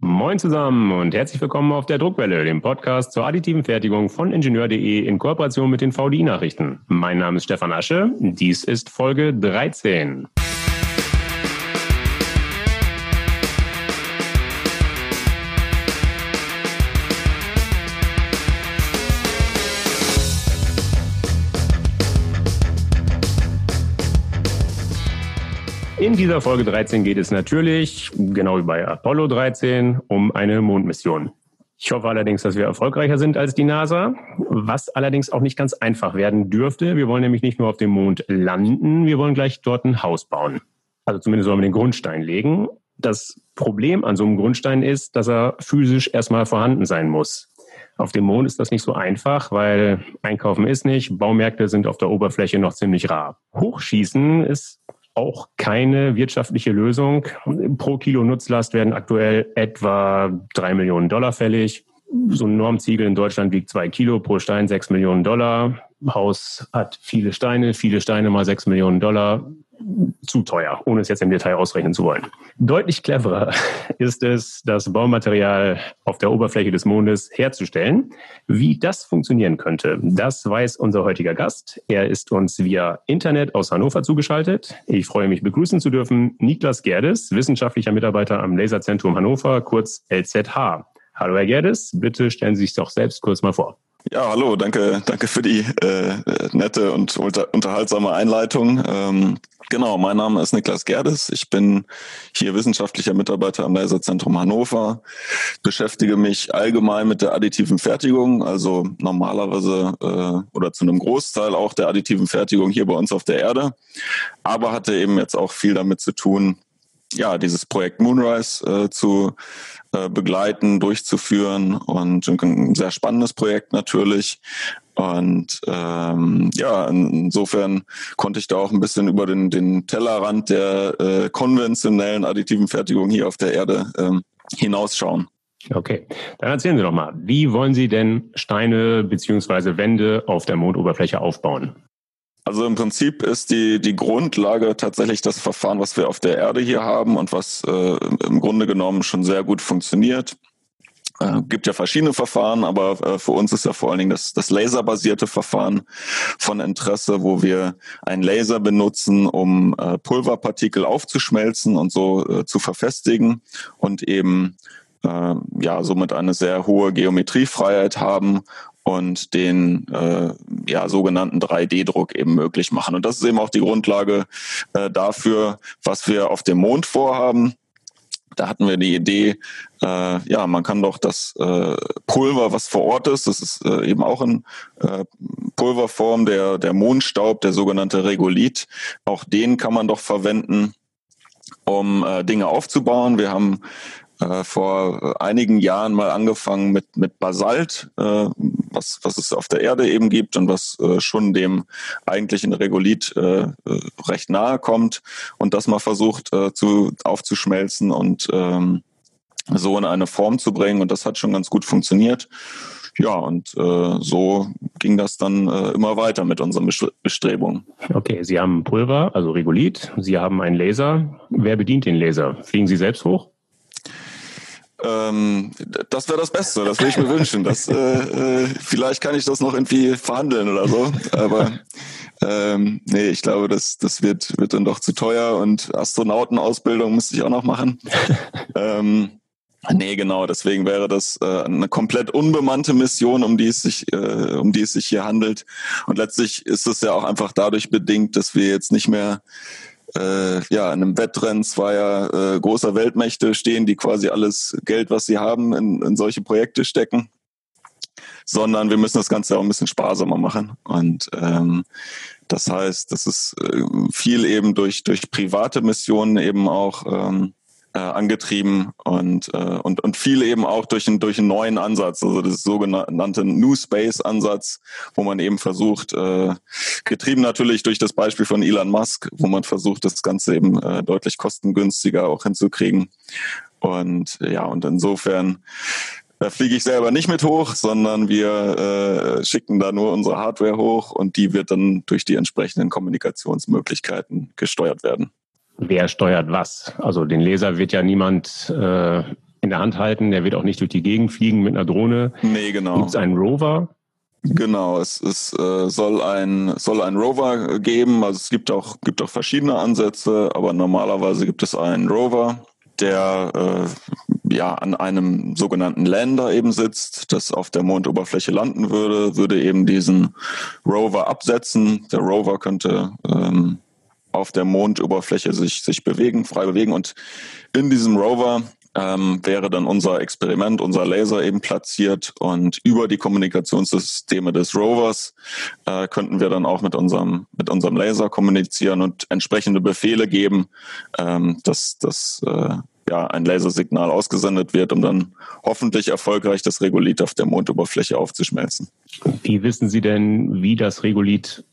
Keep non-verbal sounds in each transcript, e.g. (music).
Moin zusammen und herzlich willkommen auf der Druckwelle, dem Podcast zur additiven Fertigung von Ingenieur.de in Kooperation mit den VDI-Nachrichten. Mein Name ist Stefan Asche, dies ist Folge 13. dieser Folge 13 geht es natürlich, genau wie bei Apollo 13, um eine Mondmission. Ich hoffe allerdings, dass wir erfolgreicher sind als die NASA, was allerdings auch nicht ganz einfach werden dürfte. Wir wollen nämlich nicht nur auf dem Mond landen, wir wollen gleich dort ein Haus bauen. Also zumindest wollen wir den Grundstein legen. Das Problem an so einem Grundstein ist, dass er physisch erstmal vorhanden sein muss. Auf dem Mond ist das nicht so einfach, weil Einkaufen ist nicht, Baumärkte sind auf der Oberfläche noch ziemlich rar. Hochschießen ist auch keine wirtschaftliche Lösung. Pro Kilo Nutzlast werden aktuell etwa drei Millionen Dollar fällig. So ein Normziegel in Deutschland wiegt zwei Kilo pro Stein, sechs Millionen Dollar. Haus hat viele Steine, viele Steine mal sechs Millionen Dollar zu teuer, ohne es jetzt im Detail ausrechnen zu wollen. Deutlich cleverer (laughs) ist es, das Baumaterial auf der Oberfläche des Mondes herzustellen. Wie das funktionieren könnte, das weiß unser heutiger Gast. Er ist uns via Internet aus Hannover zugeschaltet. Ich freue mich begrüßen zu dürfen Niklas Gerdes, wissenschaftlicher Mitarbeiter am Laserzentrum Hannover, kurz LZH. Hallo Herr Gerdes, bitte stellen Sie sich doch selbst kurz mal vor. Ja, hallo, danke, danke für die äh, nette und unter, unterhaltsame Einleitung. Ähm, genau, mein Name ist Niklas Gerdes. Ich bin hier wissenschaftlicher Mitarbeiter am Laserzentrum Hannover, beschäftige mich allgemein mit der additiven Fertigung, also normalerweise äh, oder zu einem Großteil auch der additiven Fertigung hier bei uns auf der Erde, aber hatte eben jetzt auch viel damit zu tun, ja, dieses Projekt Moonrise äh, zu äh, begleiten, durchzuführen und ein sehr spannendes Projekt natürlich. Und ähm, ja, insofern konnte ich da auch ein bisschen über den, den Tellerrand der äh, konventionellen additiven Fertigung hier auf der Erde ähm, hinausschauen. Okay, dann erzählen Sie doch mal, wie wollen Sie denn Steine beziehungsweise Wände auf der Mondoberfläche aufbauen? Also im Prinzip ist die, die Grundlage tatsächlich das Verfahren, was wir auf der Erde hier haben und was äh, im Grunde genommen schon sehr gut funktioniert. Äh, gibt ja verschiedene Verfahren, aber äh, für uns ist ja vor allen Dingen das, das laserbasierte Verfahren von Interesse, wo wir einen Laser benutzen, um äh, Pulverpartikel aufzuschmelzen und so äh, zu verfestigen und eben äh, ja somit eine sehr hohe Geometriefreiheit haben und den äh, ja, sogenannten 3D-Druck eben möglich machen. Und das ist eben auch die Grundlage äh, dafür, was wir auf dem Mond vorhaben. Da hatten wir die Idee, äh, ja, man kann doch das äh, Pulver, was vor Ort ist, das ist äh, eben auch in äh, Pulverform, der, der Mondstaub, der sogenannte Regolith, auch den kann man doch verwenden, um äh, Dinge aufzubauen. Wir haben äh, vor einigen Jahren mal angefangen mit, mit Basalt, äh, was, was es auf der Erde eben gibt und was äh, schon dem eigentlichen Regolith äh, äh, recht nahe kommt und das mal versucht äh, zu, aufzuschmelzen und ähm, so in eine Form zu bringen und das hat schon ganz gut funktioniert. Ja, und äh, so ging das dann äh, immer weiter mit unseren Bestrebungen. Okay, Sie haben Pulver, also Regolith, Sie haben einen Laser. Wer bedient den Laser? Fliegen Sie selbst hoch? Ähm, das wäre das Beste, das würde ich mir wünschen. Das, äh, äh, vielleicht kann ich das noch irgendwie verhandeln oder so. Aber ähm, nee, ich glaube, das, das wird, wird dann doch zu teuer und Astronautenausbildung müsste ich auch noch machen. (laughs) ähm, Nee, genau, deswegen wäre das äh, eine komplett unbemannte Mission, um die es sich, äh, um die es sich hier handelt. Und letztlich ist es ja auch einfach dadurch bedingt, dass wir jetzt nicht mehr äh, ja, in einem Wettrennen zweier äh, großer Weltmächte stehen, die quasi alles Geld, was sie haben, in, in solche Projekte stecken, sondern wir müssen das Ganze auch ein bisschen sparsamer machen. Und ähm, das heißt, das ist äh, viel eben durch, durch private Missionen eben auch ähm, äh, angetrieben und, äh, und, und viel eben auch durch, einen durch einen neuen Ansatz, also das sogenannte New Space Ansatz, wo man eben versucht, äh, getrieben natürlich durch das Beispiel von Elon Musk, wo man versucht, das Ganze eben äh, deutlich kostengünstiger auch hinzukriegen. Und ja, und insofern da fliege ich selber nicht mit hoch, sondern wir äh, schicken da nur unsere Hardware hoch und die wird dann durch die entsprechenden Kommunikationsmöglichkeiten gesteuert werden wer steuert was. Also den Laser wird ja niemand äh, in der Hand halten. Der wird auch nicht durch die Gegend fliegen mit einer Drohne. Nee, genau. Gibt es einen Rover? Genau, es, es äh, soll ein soll ein Rover geben. Also es gibt auch gibt auch verschiedene Ansätze, aber normalerweise gibt es einen Rover, der äh, ja an einem sogenannten Lander eben sitzt, das auf der Mondoberfläche landen würde, würde eben diesen Rover absetzen. Der Rover könnte ähm, auf der Mondoberfläche sich sich bewegen, frei bewegen und in diesem Rover ähm, wäre dann unser Experiment, unser Laser eben platziert und über die Kommunikationssysteme des Rovers äh, könnten wir dann auch mit unserem, mit unserem Laser kommunizieren und entsprechende Befehle geben, ähm, dass, dass äh, ja, ein Lasersignal ausgesendet wird, um dann hoffentlich erfolgreich das Regolith auf der Mondoberfläche aufzuschmelzen. Wie wissen Sie denn, wie das Regolith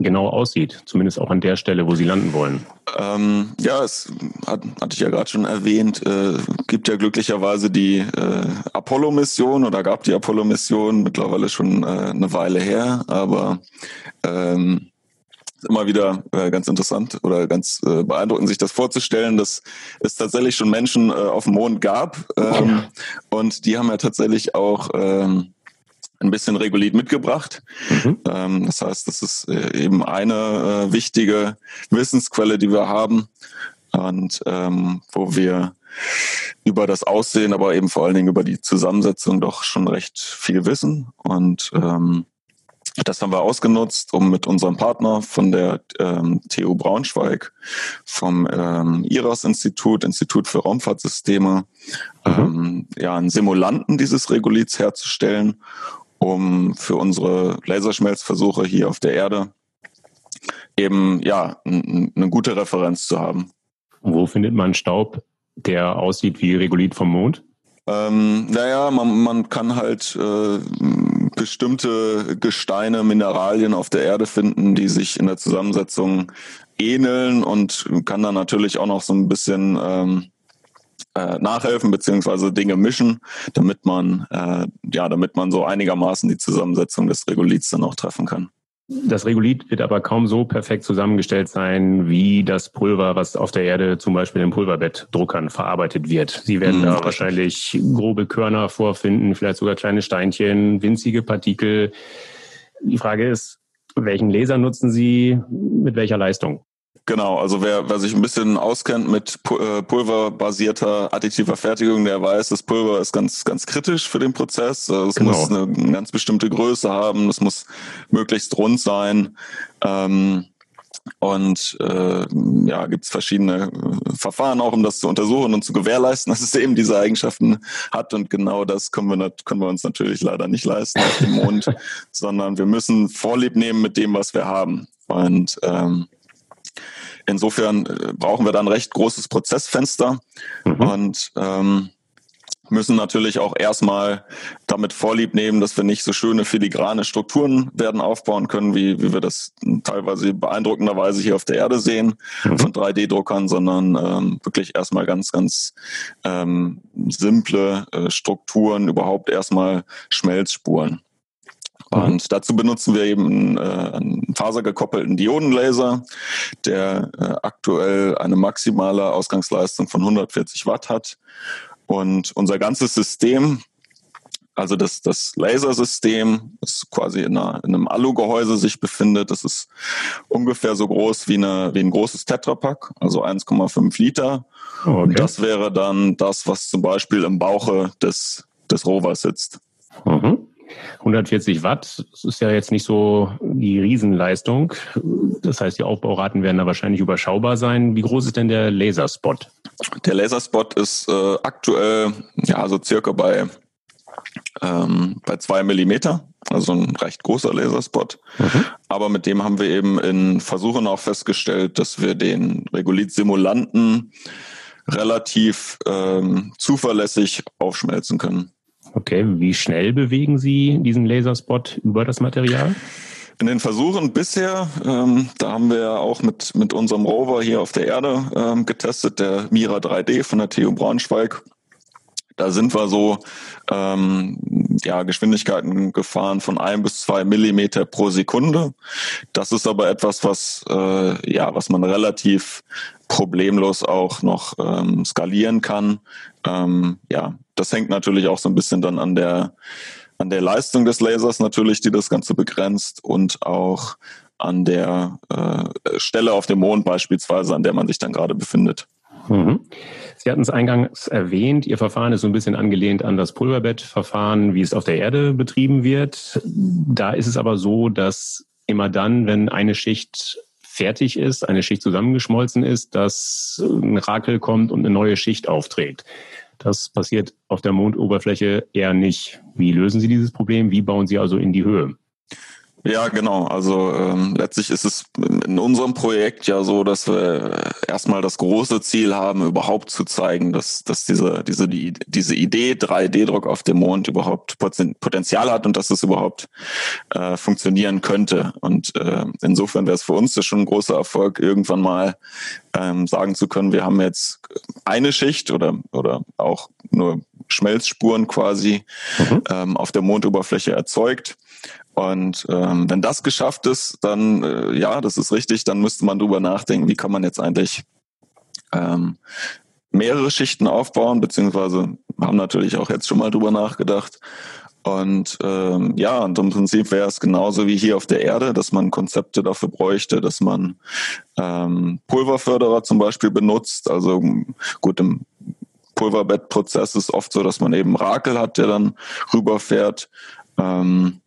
genau aussieht, zumindest auch an der Stelle, wo Sie landen wollen. Ähm, ja, es hat, hatte ich ja gerade schon erwähnt, äh, gibt ja glücklicherweise die äh, Apollo-Mission oder gab die Apollo-Mission mittlerweile schon äh, eine Weile her, aber ähm, immer wieder äh, ganz interessant oder ganz äh, beeindruckend, sich das vorzustellen, dass es tatsächlich schon Menschen äh, auf dem Mond gab. Ähm, und die haben ja tatsächlich auch ähm, ein bisschen Regolith mitgebracht. Mhm. Ähm, das heißt, das ist äh, eben eine äh, wichtige Wissensquelle, die wir haben und ähm, wo wir über das Aussehen, aber eben vor allen Dingen über die Zusammensetzung doch schon recht viel wissen. Und ähm, das haben wir ausgenutzt, um mit unserem Partner von der ähm, TU Braunschweig, vom ähm, IRAS-Institut, Institut für Raumfahrtsysteme, mhm. ähm, ja, einen Simulanten dieses Regoliths herzustellen um für unsere Laserschmelzversuche hier auf der Erde eben ja eine gute Referenz zu haben. Wo findet man Staub, der aussieht wie Regolith vom Mond? Ähm, naja, man, man kann halt äh, bestimmte Gesteine, Mineralien auf der Erde finden, die sich in der Zusammensetzung ähneln und kann dann natürlich auch noch so ein bisschen ähm, äh, nachhelfen beziehungsweise Dinge mischen, damit man äh, ja, damit man so einigermaßen die Zusammensetzung des Regoliths dann auch treffen kann. Das Regolith wird aber kaum so perfekt zusammengestellt sein, wie das Pulver, was auf der Erde zum Beispiel in Pulverbettdruckern verarbeitet wird. Sie werden mhm. da wahrscheinlich grobe Körner vorfinden, vielleicht sogar kleine Steinchen, winzige Partikel. Die Frage ist, welchen Laser nutzen Sie mit welcher Leistung? Genau, also wer, wer sich ein bisschen auskennt mit äh, pulverbasierter additiver Fertigung, der weiß, das Pulver ist ganz, ganz kritisch für den Prozess. Also es genau. muss eine ganz bestimmte Größe haben, es muss möglichst rund sein. Ähm, und äh, ja, gibt es verschiedene äh, Verfahren auch, um das zu untersuchen und zu gewährleisten, (laughs) dass es eben diese Eigenschaften hat. Und genau das können wir, können wir uns natürlich leider nicht leisten auf dem Mond, (laughs) sondern wir müssen Vorlieb nehmen mit dem, was wir haben. Und ähm, Insofern äh, brauchen wir dann recht großes Prozessfenster mhm. und ähm, müssen natürlich auch erstmal damit Vorlieb nehmen, dass wir nicht so schöne filigrane Strukturen werden aufbauen können, wie, wie wir das teilweise beeindruckenderweise hier auf der Erde sehen mhm. von 3D-Druckern, sondern ähm, wirklich erstmal ganz, ganz ähm, simple äh, Strukturen, überhaupt erstmal Schmelzspuren. Mhm. Und dazu benutzen wir eben äh, einen fasergekoppelten Diodenlaser, der äh, aktuell eine maximale Ausgangsleistung von 140 Watt hat. Und unser ganzes System, also das, das Lasersystem, das quasi in, einer, in einem Alugehäuse sich befindet, das ist ungefähr so groß wie, eine, wie ein großes Tetrapack, also 1,5 Liter. Oh, okay. Und das wäre dann das, was zum Beispiel im Bauche des, des Rovers sitzt. Mhm. 140 Watt, das ist ja jetzt nicht so die Riesenleistung. Das heißt, die Aufbauraten werden da wahrscheinlich überschaubar sein. Wie groß ist denn der Laserspot? Der Laserspot ist äh, aktuell ja so circa bei ähm, bei zwei Millimeter, also ein recht großer Laserspot. Mhm. Aber mit dem haben wir eben in Versuchen auch festgestellt, dass wir den Regolith-Simulanten relativ ähm, zuverlässig aufschmelzen können. Okay, wie schnell bewegen Sie diesen Laserspot über das Material? In den Versuchen bisher, ähm, da haben wir auch mit, mit unserem Rover hier auf der Erde ähm, getestet, der Mira 3D von der TU Braunschweig. Da sind wir so ähm, ja, Geschwindigkeiten gefahren von ein bis zwei Millimeter pro Sekunde. Das ist aber etwas, was äh, ja, was man relativ problemlos auch noch ähm, skalieren kann. Ähm, ja, das hängt natürlich auch so ein bisschen dann an der an der Leistung des Lasers natürlich, die das Ganze begrenzt und auch an der äh, Stelle auf dem Mond beispielsweise, an der man sich dann gerade befindet. Mhm. Sie hatten es eingangs erwähnt, Ihr Verfahren ist so ein bisschen angelehnt an das Pulverbettverfahren, wie es auf der Erde betrieben wird. Da ist es aber so, dass immer dann, wenn eine Schicht fertig ist, eine Schicht zusammengeschmolzen ist, dass ein Rakel kommt und eine neue Schicht aufträgt. Das passiert auf der Mondoberfläche eher nicht. Wie lösen Sie dieses Problem? Wie bauen Sie also in die Höhe? Ja, genau. Also ähm, letztlich ist es in unserem Projekt ja so, dass wir erstmal das große Ziel haben, überhaupt zu zeigen, dass, dass diese, diese, die, diese Idee 3D-Druck auf dem Mond überhaupt Potenzial hat und dass es überhaupt äh, funktionieren könnte. Und äh, insofern wäre es für uns schon ein großer Erfolg, irgendwann mal ähm, sagen zu können, wir haben jetzt eine Schicht oder, oder auch nur Schmelzspuren quasi mhm. ähm, auf der Mondoberfläche erzeugt und ähm, wenn das geschafft ist, dann äh, ja, das ist richtig, dann müsste man drüber nachdenken, wie kann man jetzt eigentlich ähm, mehrere Schichten aufbauen, beziehungsweise haben natürlich auch jetzt schon mal drüber nachgedacht. Und ähm, ja, und im Prinzip wäre es genauso wie hier auf der Erde, dass man Konzepte dafür bräuchte, dass man ähm, Pulverförderer zum Beispiel benutzt. Also gut, im Pulverbettprozess ist oft so, dass man eben Rakel hat, der dann rüberfährt. Ähm,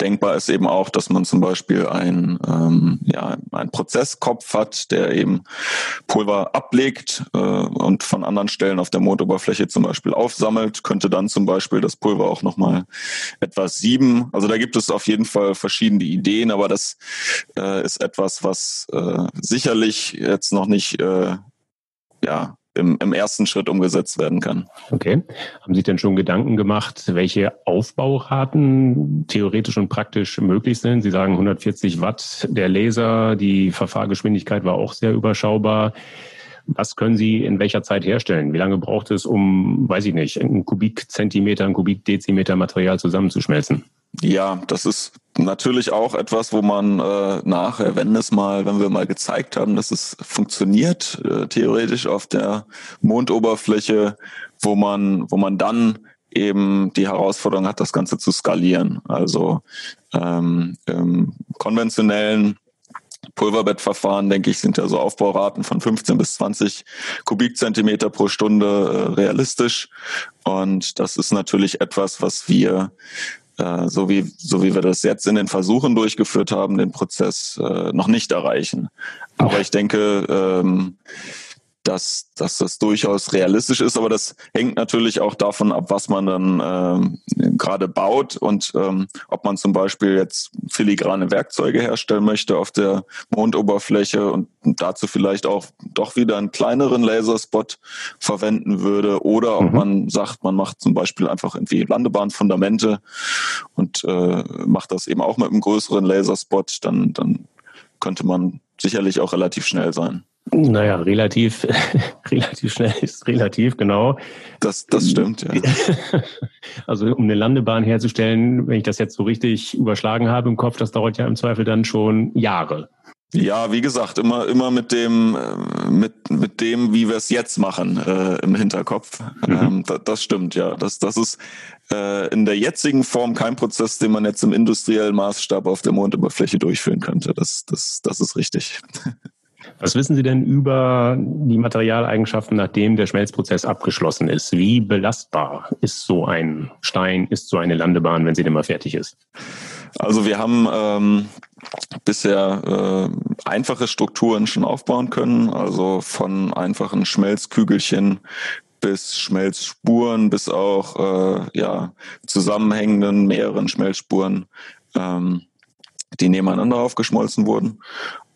Denkbar ist eben auch, dass man zum Beispiel ein, ähm, ja, einen Prozesskopf hat, der eben Pulver ablegt äh, und von anderen Stellen auf der Mondoberfläche zum Beispiel aufsammelt, könnte dann zum Beispiel das Pulver auch nochmal etwas sieben. Also da gibt es auf jeden Fall verschiedene Ideen, aber das äh, ist etwas, was äh, sicherlich jetzt noch nicht äh, ja, im, im ersten Schritt umgesetzt werden kann. Okay. Haben Sie denn schon Gedanken gemacht, welche Aufbauraten theoretisch und praktisch möglich sind? Sie sagen 140 Watt der Laser, die Verfahrgeschwindigkeit war auch sehr überschaubar. Was können Sie in welcher Zeit herstellen? Wie lange braucht es, um, weiß ich nicht, einen Kubikzentimeter, einen Kubikdezimeter Material zusammenzuschmelzen? Ja, das ist natürlich auch etwas, wo man äh, nachher, wenn es mal, wenn wir mal gezeigt haben, dass es funktioniert, äh, theoretisch auf der Mondoberfläche, wo man, wo man dann eben die Herausforderung hat, das Ganze zu skalieren. Also ähm, im konventionellen Pulverbettverfahren, denke ich, sind ja so Aufbauraten von 15 bis 20 Kubikzentimeter pro Stunde äh, realistisch. Und das ist natürlich etwas, was wir äh, so wie so wie wir das jetzt in den Versuchen durchgeführt haben, den Prozess äh, noch nicht erreichen. Aber ich denke, ähm, dass, dass das durchaus realistisch ist, aber das hängt natürlich auch davon ab, was man dann ähm, gerade baut und ähm, ob man zum Beispiel jetzt filigrane Werkzeuge herstellen möchte auf der Mondoberfläche und dazu vielleicht auch doch wieder einen kleineren Laserspot verwenden würde oder ob mhm. man sagt, man macht zum Beispiel einfach irgendwie Landebahnfundamente und äh, macht das eben auch mit einem größeren Laserspot, dann, dann könnte man sicherlich auch relativ schnell sein. Naja, relativ, (laughs) relativ schnell ist relativ, genau. Das, das stimmt, ja. (laughs) Also um eine Landebahn herzustellen, wenn ich das jetzt so richtig überschlagen habe im Kopf, das dauert ja im Zweifel dann schon Jahre. Ja, wie gesagt, immer, immer mit dem, äh, mit, mit dem, wie wir es jetzt machen, äh, im Hinterkopf. Mhm. Ähm, das, das, stimmt, ja. Das, das ist äh, in der jetzigen Form kein Prozess, den man jetzt im industriellen Maßstab auf der Mondoberfläche durchführen könnte. Das, das, das ist richtig. (laughs) Was wissen Sie denn über die Materialeigenschaften, nachdem der Schmelzprozess abgeschlossen ist? Wie belastbar ist so ein Stein, ist so eine Landebahn, wenn sie denn mal fertig ist? Also wir haben ähm, bisher äh, einfache Strukturen schon aufbauen können, also von einfachen Schmelzkügelchen bis Schmelzspuren, bis auch äh, ja, zusammenhängenden mehreren Schmelzspuren, ähm, die nebeneinander aufgeschmolzen wurden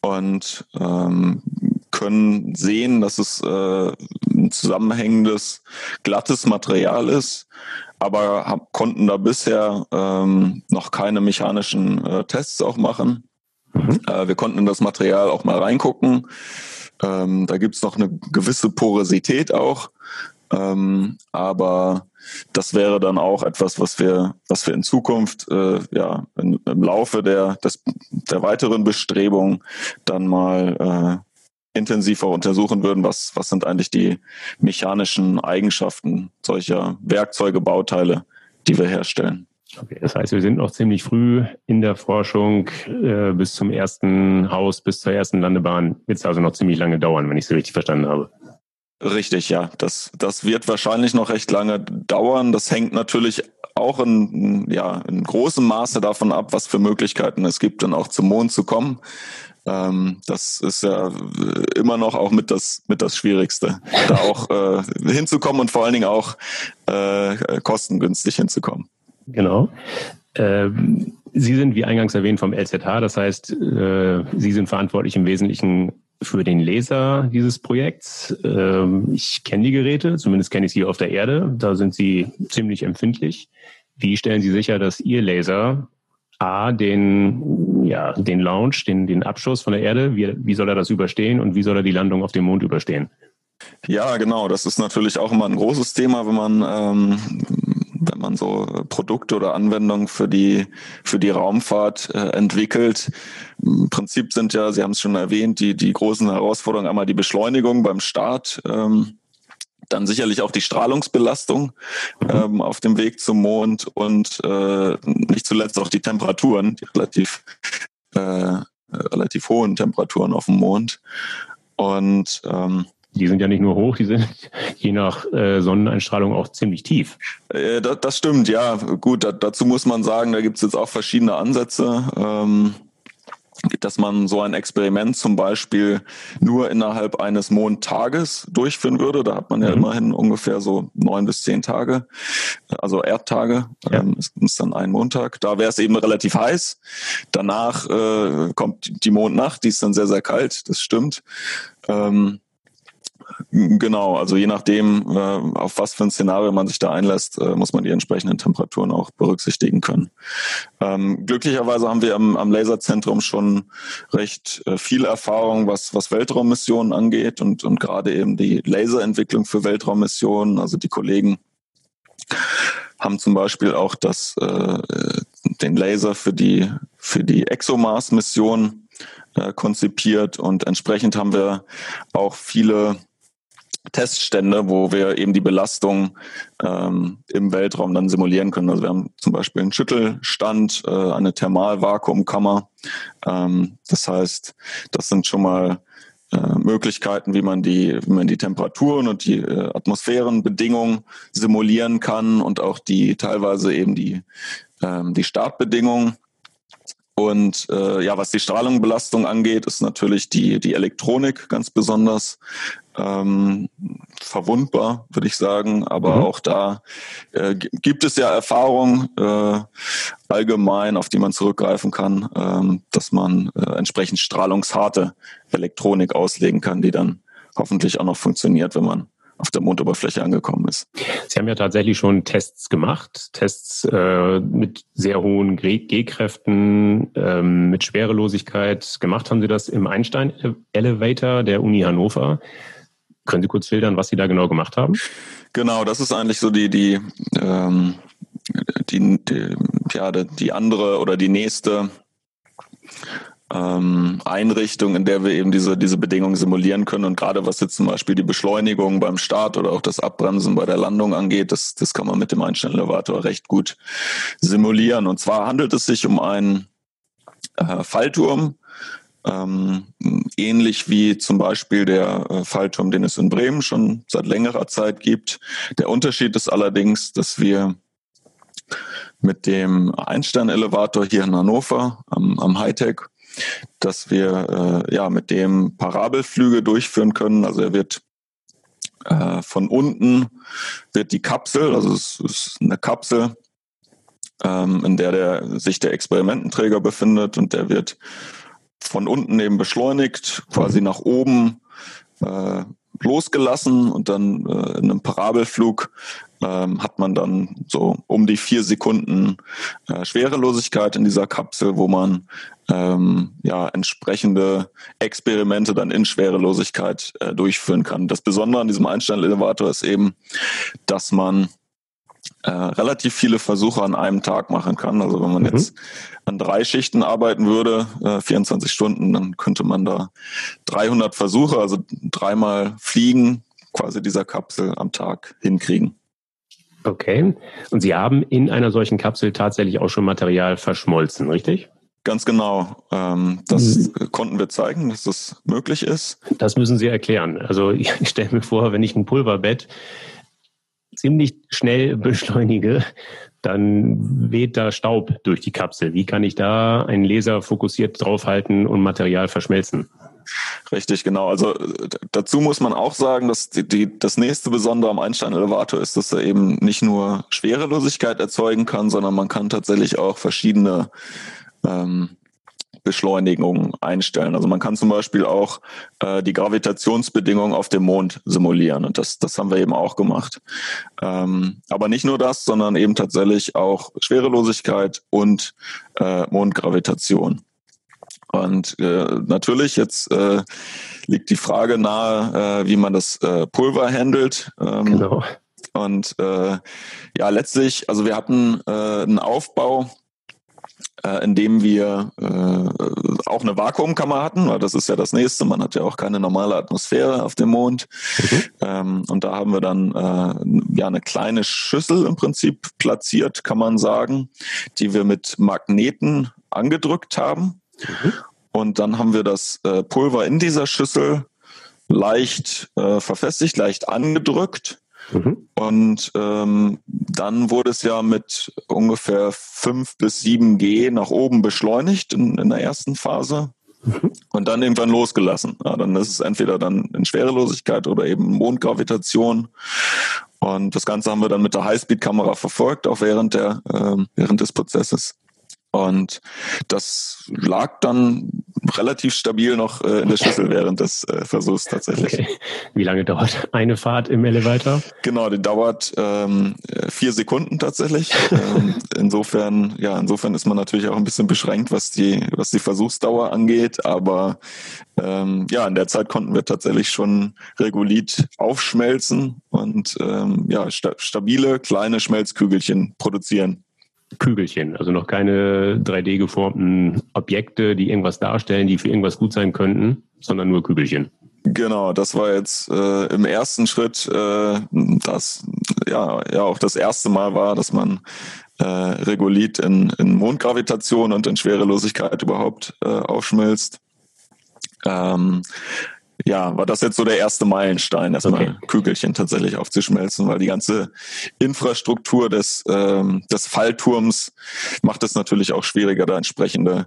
und ähm, können sehen, dass es äh, ein zusammenhängendes, glattes Material ist, aber hab, konnten da bisher ähm, noch keine mechanischen äh, Tests auch machen. Mhm. Äh, wir konnten in das Material auch mal reingucken. Ähm, da gibt's noch eine gewisse Porosität auch. Ähm, aber das wäre dann auch etwas, was wir, was wir in Zukunft äh, ja in, im Laufe der, des, der weiteren Bestrebungen dann mal äh, intensiver untersuchen würden, was, was sind eigentlich die mechanischen Eigenschaften solcher Werkzeuge, Bauteile, die wir herstellen. Okay, das heißt, wir sind noch ziemlich früh in der Forschung. Äh, bis zum ersten Haus, bis zur ersten Landebahn wird es also noch ziemlich lange dauern, wenn ich es richtig verstanden habe. Richtig, ja. Das, das wird wahrscheinlich noch recht lange dauern. Das hängt natürlich auch in, ja, in großem Maße davon ab, was für Möglichkeiten es gibt, dann auch zum Mond zu kommen. Ähm, das ist ja immer noch auch mit das, mit das Schwierigste, da auch äh, hinzukommen und vor allen Dingen auch äh, kostengünstig hinzukommen. Genau. Ähm, Sie sind, wie eingangs erwähnt, vom LZH. Das heißt, äh, Sie sind verantwortlich im Wesentlichen für den Laser dieses Projekts. Ähm, ich kenne die Geräte, zumindest kenne ich sie auf der Erde. Da sind sie ziemlich empfindlich. Wie stellen Sie sicher, dass Ihr Laser A, den, ja, den Launch, den, den Abschuss von der Erde, wie, wie soll er das überstehen und wie soll er die Landung auf dem Mond überstehen? Ja, genau. Das ist natürlich auch immer ein großes Thema, wenn man ähm, wenn man so Produkte oder Anwendungen für die, für die Raumfahrt äh, entwickelt. Im Prinzip sind ja, Sie haben es schon erwähnt, die, die großen Herausforderungen einmal die Beschleunigung beim Start, ähm, dann sicherlich auch die Strahlungsbelastung ähm, auf dem Weg zum Mond und äh, nicht zuletzt auch die Temperaturen, die relativ, äh, relativ hohen Temperaturen auf dem Mond. Und ähm, die sind ja nicht nur hoch, die sind (laughs) je nach äh, Sonneneinstrahlung auch ziemlich tief. Äh, das, das, stimmt, ja. Gut, da, dazu muss man sagen, da gibt es jetzt auch verschiedene Ansätze. Ähm, dass man so ein Experiment zum Beispiel nur innerhalb eines Mondtages durchführen würde. Da hat man ja mhm. immerhin ungefähr so neun bis zehn Tage, also Erdtage. Ja. Ähm, ist dann ein Montag. Da wäre es eben relativ heiß. Danach äh, kommt die Mondnacht, die ist dann sehr, sehr kalt, das stimmt. Ähm, Genau, also je nachdem, äh, auf was für ein Szenario man sich da einlässt, äh, muss man die entsprechenden Temperaturen auch berücksichtigen können. Ähm, glücklicherweise haben wir am, am Laserzentrum schon recht äh, viel Erfahrung, was, was Weltraummissionen angeht und, und gerade eben die Laserentwicklung für Weltraummissionen. Also die Kollegen haben zum Beispiel auch das, äh, den Laser für die, für die ExoMars-Mission äh, konzipiert und entsprechend haben wir auch viele Teststände, wo wir eben die Belastung ähm, im Weltraum dann simulieren können. Also wir haben zum Beispiel einen Schüttelstand, äh, eine Thermalvakuumkammer. Ähm, das heißt, das sind schon mal äh, Möglichkeiten, wie man die, wie man die Temperaturen und die äh, Atmosphärenbedingungen simulieren kann und auch die teilweise eben die, ähm, die Startbedingungen. Und äh, ja, was die Strahlungsbelastung angeht, ist natürlich die, die Elektronik ganz besonders ähm, verwundbar, würde ich sagen. Aber mhm. auch da äh, gibt es ja Erfahrungen äh, allgemein, auf die man zurückgreifen kann, ähm, dass man äh, entsprechend strahlungsharte Elektronik auslegen kann, die dann hoffentlich auch noch funktioniert, wenn man auf der Mondoberfläche angekommen ist. Sie haben ja tatsächlich schon Tests gemacht, Tests äh, mit sehr hohen G-Kräften, ähm, mit Schwerelosigkeit. Gemacht haben Sie das im Einstein Elevator der Uni Hannover. Können Sie kurz schildern, was Sie da genau gemacht haben? Genau, das ist eigentlich so die, die, ähm, die, die, ja, die andere oder die nächste ähm, Einrichtung, in der wir eben diese, diese Bedingungen simulieren können. Und gerade was jetzt zum Beispiel die Beschleunigung beim Start oder auch das Abbremsen bei der Landung angeht, das, das kann man mit dem Einstellelevator recht gut simulieren. Und zwar handelt es sich um einen äh, Fallturm, ähm, ähnlich wie zum Beispiel der äh, Fallturm, den es in Bremen schon seit längerer Zeit gibt. Der Unterschied ist allerdings, dass wir mit dem Einstern-Elevator hier in Hannover am, am Hightech, dass wir äh, ja mit dem Parabelflüge durchführen können. Also er wird äh, von unten wird die Kapsel, also es ist eine Kapsel, ähm, in der der, sich der Experimententräger befindet und der wird von unten eben beschleunigt, quasi nach oben äh, losgelassen und dann äh, in einem Parabelflug ähm, hat man dann so um die vier Sekunden äh, Schwerelosigkeit in dieser Kapsel, wo man ähm, ja entsprechende Experimente dann in Schwerelosigkeit äh, durchführen kann. Das Besondere an diesem Einstein-Elevator ist eben, dass man äh, relativ viele Versuche an einem Tag machen kann. Also wenn man mhm. jetzt an drei Schichten arbeiten würde, äh, 24 Stunden, dann könnte man da 300 Versuche, also dreimal fliegen, quasi dieser Kapsel am Tag hinkriegen. Okay. Und Sie haben in einer solchen Kapsel tatsächlich auch schon Material verschmolzen, richtig? Ganz genau. Ähm, das mhm. konnten wir zeigen, dass das möglich ist. Das müssen Sie erklären. Also (laughs) ich stelle mir vor, wenn ich ein Pulverbett ziemlich schnell beschleunige, dann weht da Staub durch die Kapsel. Wie kann ich da einen Laser fokussiert draufhalten und Material verschmelzen? Richtig, genau. Also dazu muss man auch sagen, dass die, die, das nächste Besondere am Einstein-Elevator ist, dass er eben nicht nur Schwerelosigkeit erzeugen kann, sondern man kann tatsächlich auch verschiedene ähm, Beschleunigung einstellen. Also man kann zum Beispiel auch äh, die Gravitationsbedingungen auf dem Mond simulieren und das, das haben wir eben auch gemacht. Ähm, aber nicht nur das, sondern eben tatsächlich auch Schwerelosigkeit und äh, Mondgravitation. Und äh, natürlich jetzt äh, liegt die Frage nahe, äh, wie man das äh, Pulver handelt. Ähm, genau. Und äh, ja, letztlich, also wir hatten äh, einen Aufbau, äh, indem wir äh, auch eine Vakuumkammer hatten, weil das ist ja das nächste. Man hat ja auch keine normale Atmosphäre auf dem Mond. Mhm. Ähm, und da haben wir dann äh, ja eine kleine Schüssel im Prinzip platziert, kann man sagen, die wir mit Magneten angedrückt haben. Mhm. Und dann haben wir das äh, Pulver in dieser Schüssel leicht äh, verfestigt, leicht angedrückt Mhm. Und ähm, dann wurde es ja mit ungefähr 5 bis 7 G nach oben beschleunigt in, in der ersten Phase. Mhm. Und dann irgendwann losgelassen. Ja, dann ist es entweder dann in Schwerelosigkeit oder eben Mondgravitation. Und das Ganze haben wir dann mit der Highspeed-Kamera verfolgt, auch während der äh, während des Prozesses. Und das lag dann relativ stabil noch äh, in der Schüssel (laughs) während des äh, Versuchs tatsächlich. Okay. Wie lange dauert eine Fahrt im Elevator? Genau, die dauert ähm, vier Sekunden tatsächlich. ähm, (laughs) insofern, ja, insofern ist man natürlich auch ein bisschen beschränkt, was die, was die Versuchsdauer angeht. Aber ähm, ja, in der Zeit konnten wir tatsächlich schon Regulit aufschmelzen und ähm, ja, sta stabile kleine Schmelzkügelchen produzieren. Kügelchen, also noch keine 3D geformten Objekte, die irgendwas darstellen, die für irgendwas gut sein könnten, sondern nur Kügelchen. Genau, das war jetzt äh, im ersten Schritt, äh, das ja, ja auch das erste Mal war, dass man äh, Regolith in, in Mondgravitation und in Schwerelosigkeit überhaupt äh, aufschmilzt. Ähm, ja, war das jetzt so der erste Meilenstein, erstmal okay. Kügelchen tatsächlich aufzuschmelzen, weil die ganze Infrastruktur des, ähm, des Fallturms macht es natürlich auch schwieriger, da entsprechende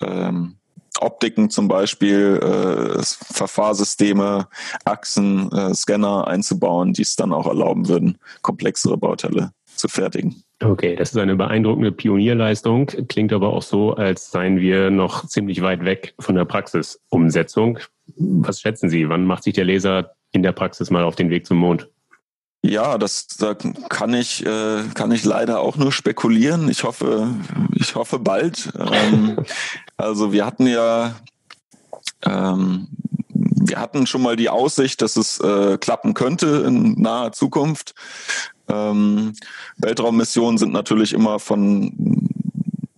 ähm, Optiken zum Beispiel, äh, Verfahrsysteme, Achsen, äh, Scanner einzubauen, die es dann auch erlauben würden, komplexere Bauteile zu fertigen. Okay, das ist eine beeindruckende Pionierleistung. Klingt aber auch so, als seien wir noch ziemlich weit weg von der Praxisumsetzung. Was schätzen Sie? Wann macht sich der Laser in der Praxis mal auf den Weg zum Mond? Ja, das da kann ich äh, kann ich leider auch nur spekulieren. Ich hoffe, ich hoffe bald. Ähm, (laughs) also wir hatten ja ähm, wir hatten schon mal die Aussicht, dass es äh, klappen könnte in naher Zukunft. Ähm, Weltraummissionen sind natürlich immer von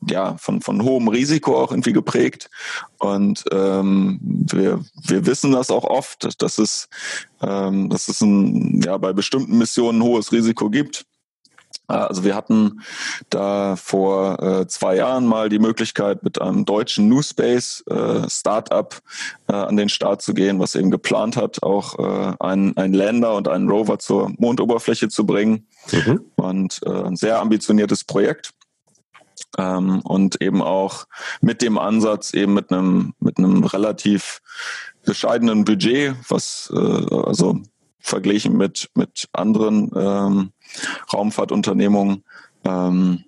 ja, von, von hohem Risiko auch irgendwie geprägt. Und ähm, wir, wir wissen das auch oft, dass es, ähm, dass es ein, ja, bei bestimmten Missionen ein hohes Risiko gibt. Also wir hatten da vor äh, zwei Jahren mal die Möglichkeit, mit einem deutschen New Space äh, Startup äh, an den Start zu gehen, was eben geplant hat, auch äh, einen, einen Lander und einen Rover zur Mondoberfläche zu bringen. Mhm. Und äh, ein sehr ambitioniertes Projekt. Ähm, und eben auch mit dem Ansatz, eben mit einem, mit einem relativ bescheidenen Budget, was äh, also verglichen mit, mit anderen ähm, Raumfahrtunternehmungen, ähm,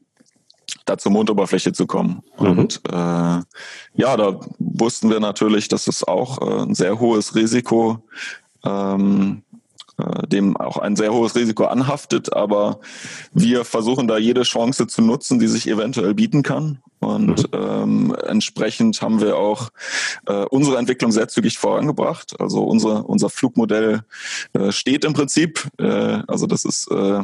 da zur Mondoberfläche zu kommen. Mhm. Und äh, ja, da wussten wir natürlich, dass es auch äh, ein sehr hohes Risiko ähm, äh, dem auch ein sehr hohes Risiko anhaftet, aber wir versuchen da jede Chance zu nutzen, die sich eventuell bieten kann. Und mhm. ähm, entsprechend haben wir auch äh, unsere Entwicklung sehr zügig vorangebracht. Also unsere, unser Flugmodell äh, steht im Prinzip. Äh, also das ist äh,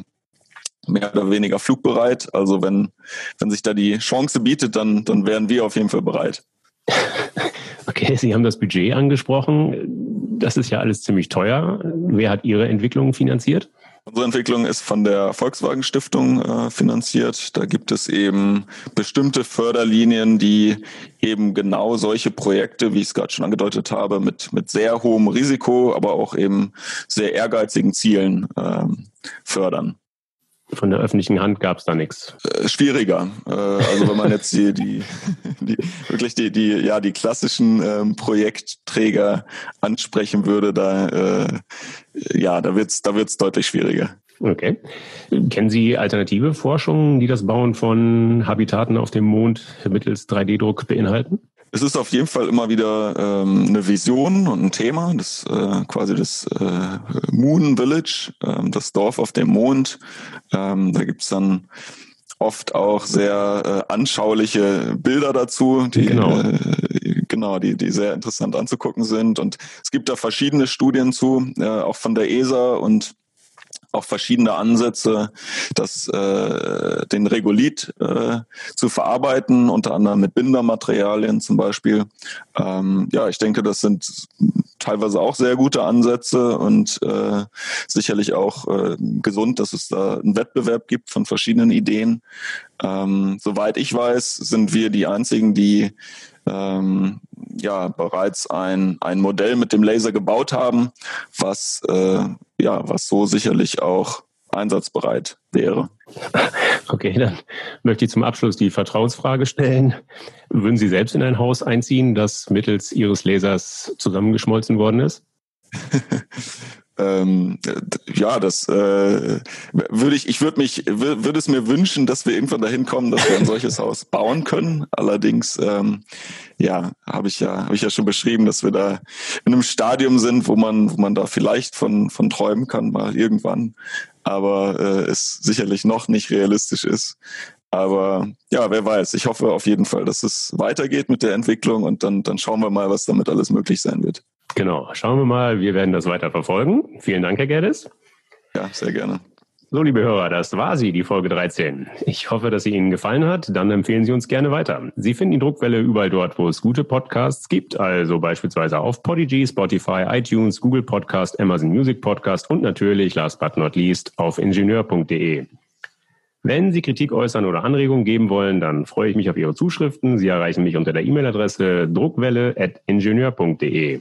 mehr oder weniger flugbereit. Also wenn, wenn sich da die Chance bietet, dann, dann wären wir auf jeden Fall bereit. (laughs) Okay, (laughs) Sie haben das Budget angesprochen. Das ist ja alles ziemlich teuer. Wer hat Ihre Entwicklung finanziert? Unsere Entwicklung ist von der Volkswagen Stiftung äh, finanziert. Da gibt es eben bestimmte Förderlinien, die eben genau solche Projekte, wie ich es gerade schon angedeutet habe, mit, mit sehr hohem Risiko, aber auch eben sehr ehrgeizigen Zielen äh, fördern von der öffentlichen Hand gab es da nichts. Äh, schwieriger. Äh, also wenn man jetzt die, die, (laughs) die wirklich die, die, ja, die klassischen ähm, Projektträger ansprechen würde, da äh, ja, da wird's, da wird's deutlich schwieriger. Okay. Kennen Sie alternative Forschungen, die das Bauen von Habitaten auf dem Mond mittels 3D-Druck beinhalten? Es ist auf jeden Fall immer wieder ähm, eine Vision und ein Thema, das äh, quasi das äh, Moon Village, ähm, das Dorf auf dem Mond. Ähm, da gibt's dann oft auch sehr äh, anschauliche Bilder dazu, die genau. Äh, genau, die, die sehr interessant anzugucken sind. Und es gibt da verschiedene Studien zu, äh, auch von der ESA und auch verschiedene Ansätze, das, äh, den Regolith äh, zu verarbeiten, unter anderem mit Bindermaterialien zum Beispiel. Ähm, ja, ich denke, das sind teilweise auch sehr gute Ansätze und äh, sicherlich auch äh, gesund, dass es da einen Wettbewerb gibt von verschiedenen Ideen. Ähm, soweit ich weiß, sind wir die einzigen, die ähm, ja bereits ein, ein Modell mit dem Laser gebaut haben, was äh, ja was so sicherlich auch einsatzbereit wäre. Okay, dann möchte ich zum Abschluss die Vertrauensfrage stellen. Würden Sie selbst in ein Haus einziehen, das mittels Ihres Lasers zusammengeschmolzen worden ist? (laughs) ähm, ja, das äh, würde ich, ich würde mich, würde es mir wünschen, dass wir irgendwann dahin kommen, dass wir ein solches (laughs) Haus bauen können. Allerdings, ähm, ja, habe ich ja, habe ich ja schon beschrieben, dass wir da in einem Stadium sind, wo man, wo man da vielleicht von von träumen kann, mal irgendwann, aber äh, es sicherlich noch nicht realistisch ist. Aber ja, wer weiß. Ich hoffe auf jeden Fall, dass es weitergeht mit der Entwicklung und dann, dann schauen wir mal, was damit alles möglich sein wird. Genau, schauen wir mal. Wir werden das weiter verfolgen. Vielen Dank, Herr Gerdes. Ja, sehr gerne. So, liebe Hörer, das war sie, die Folge 13. Ich hoffe, dass sie Ihnen gefallen hat. Dann empfehlen Sie uns gerne weiter. Sie finden die Druckwelle überall dort, wo es gute Podcasts gibt, also beispielsweise auf Podigy, Spotify, iTunes, Google Podcast, Amazon Music Podcast und natürlich, last but not least, auf ingenieur.de. Wenn Sie Kritik äußern oder Anregungen geben wollen, dann freue ich mich auf Ihre Zuschriften. Sie erreichen mich unter der E-Mail-Adresse druckwelle.ingenieur.de.